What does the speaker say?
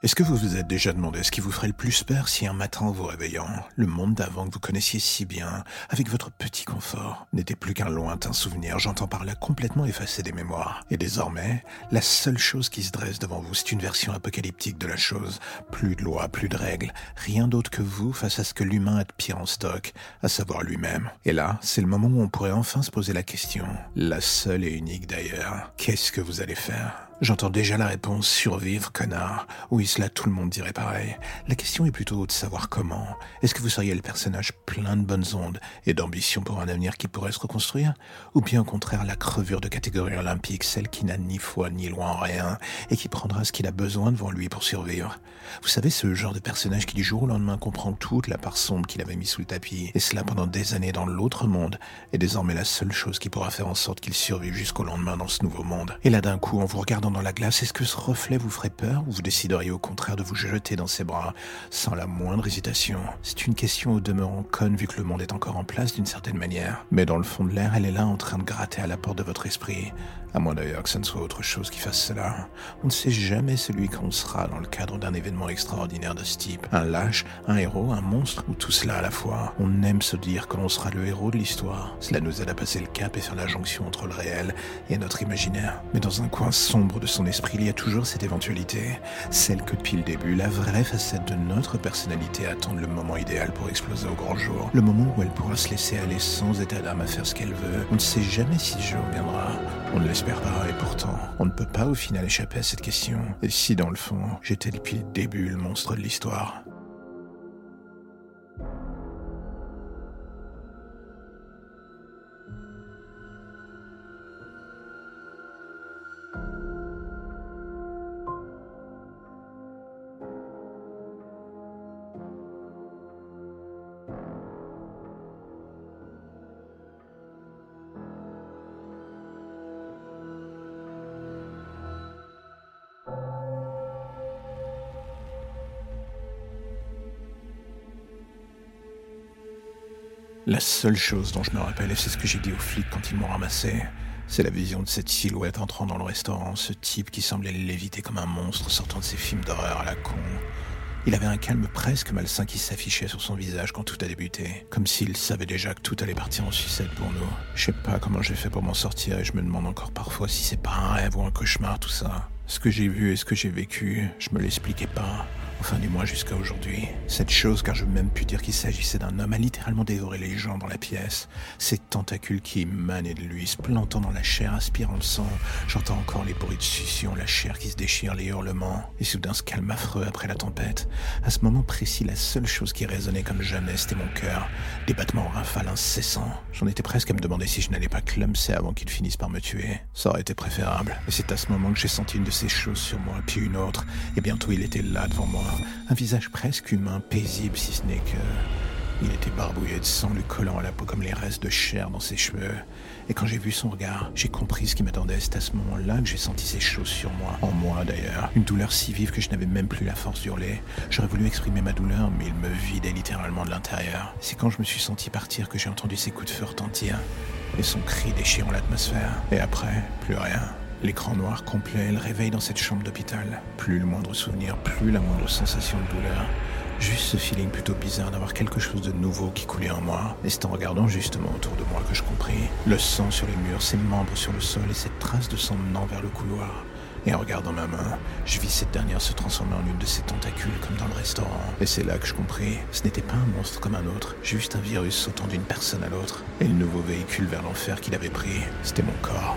Est-ce que vous vous êtes déjà demandé ce qui vous ferait le plus peur si un matin en vous réveillant, le monde d'avant que vous connaissiez si bien, avec votre petit confort, n'était plus qu'un lointain souvenir, j'entends par là complètement effacé des mémoires. Et désormais, la seule chose qui se dresse devant vous, c'est une version apocalyptique de la chose. Plus de lois, plus de règles, rien d'autre que vous face à ce que l'humain a de pire en stock, à savoir lui-même. Et là, c'est le moment où on pourrait enfin se poser la question, la seule et unique d'ailleurs, qu'est-ce que vous allez faire? J'entends déjà la réponse survivre, connard. Oui, cela tout le monde dirait pareil. La question est plutôt de savoir comment. Est-ce que vous seriez le personnage plein de bonnes ondes et d'ambition pour un avenir qui pourrait se reconstruire? Ou bien au contraire la crevure de catégorie olympique, celle qui n'a ni foi ni loi en rien et qui prendra ce qu'il a besoin devant lui pour survivre? Vous savez, ce genre de personnage qui du jour au lendemain comprend toute la part sombre qu'il avait mis sous le tapis, et cela pendant des années dans l'autre monde, est désormais la seule chose qui pourra faire en sorte qu'il survive jusqu'au lendemain dans ce nouveau monde. Et là d'un coup, en vous regardant dans la glace, est-ce que ce reflet vous ferait peur ou vous décideriez au contraire de vous jeter dans ses bras sans la moindre hésitation? C'est une question au demeurant conne vu que le monde est encore en place d'une certaine manière. Mais dans le fond de l'air, elle est là en train de gratter à la porte de votre esprit. À moins d'ailleurs que ce ne soit autre chose qui fasse cela. On ne sait jamais celui qu'on sera dans le cadre d'un événement extraordinaire de ce type. Un lâche, un héros, un monstre, ou tout cela à la fois. On aime se dire que l'on sera le héros de l'histoire. Cela nous aide à passer le cap et faire la jonction entre le réel et notre imaginaire. Mais dans un coin sombre de son esprit, il y a toujours cette éventualité. Celle que depuis le début, la vraie facette de notre personnalité attend le moment idéal pour exploser au grand jour. Le moment où elle pourra se laisser aller sans état d'âme à faire ce qu'elle veut. On ne sait jamais si ce jour viendra. On ne l'espère pas, et pourtant, on ne peut pas au final échapper à cette question. Et si dans le fond, j'étais depuis le début le monstre de l'histoire? La seule chose dont je me rappelle, et c'est ce que j'ai dit aux flics quand ils m'ont ramassé, c'est la vision de cette silhouette entrant dans le restaurant, ce type qui semblait l'éviter comme un monstre sortant de ses films d'horreur à la con. Il avait un calme presque malsain qui s'affichait sur son visage quand tout a débuté, comme s'il savait déjà que tout allait partir en sucette pour nous. Je sais pas comment j'ai fait pour m'en sortir et je me demande encore parfois si c'est pas un rêve ou un cauchemar tout ça. Ce que j'ai vu et ce que j'ai vécu, je me l'expliquais pas. Enfin, du moins jusqu'à aujourd'hui. Cette chose, car je veux même pu dire qu'il s'agissait d'un homme, a littéralement dévoré les gens dans la pièce. Ces tentacules qui émanaient de lui, se plantant dans la chair, aspirant le sang. J'entends encore les bruits de succion, la chair qui se déchire, les hurlements. Et soudain, ce calme affreux après la tempête. À ce moment précis, la seule chose qui résonnait comme jamais, c'était mon cœur. Des battements rafales incessants. J'en étais presque à me demander si je n'allais pas clumser avant qu'il finisse par me tuer. Ça aurait été préférable. Et c'est à ce moment que j'ai senti une de ces choses sur moi, puis une autre. Et bientôt, il était là devant moi un visage presque humain, paisible si ce n'est que... Il était barbouillé de sang lui collant à la peau comme les restes de chair dans ses cheveux. Et quand j'ai vu son regard, j'ai compris ce qui m'attendait. C'est à ce moment-là que j'ai senti ces choses sur moi. En moi d'ailleurs. Une douleur si vive que je n'avais même plus la force d'hurler. J'aurais voulu exprimer ma douleur, mais il me vidait littéralement de l'intérieur. C'est quand je me suis senti partir que j'ai entendu ses coups de feu retentir. Et son cri déchirant l'atmosphère. Et après, plus rien. L'écran noir complet, le réveil dans cette chambre d'hôpital. Plus le moindre souvenir, plus la moindre sensation de douleur. Juste ce feeling plutôt bizarre d'avoir quelque chose de nouveau qui coulait en moi. Et c'est en regardant justement autour de moi que je compris. Le sang sur les murs, ses membres sur le sol et cette trace de sang menant vers le couloir. Et en regardant ma main, je vis cette dernière se transformer en une de ces tentacules comme dans le restaurant. Et c'est là que je compris, ce n'était pas un monstre comme un autre, juste un virus sautant d'une personne à l'autre. Et le nouveau véhicule vers l'enfer qu'il avait pris, c'était mon corps.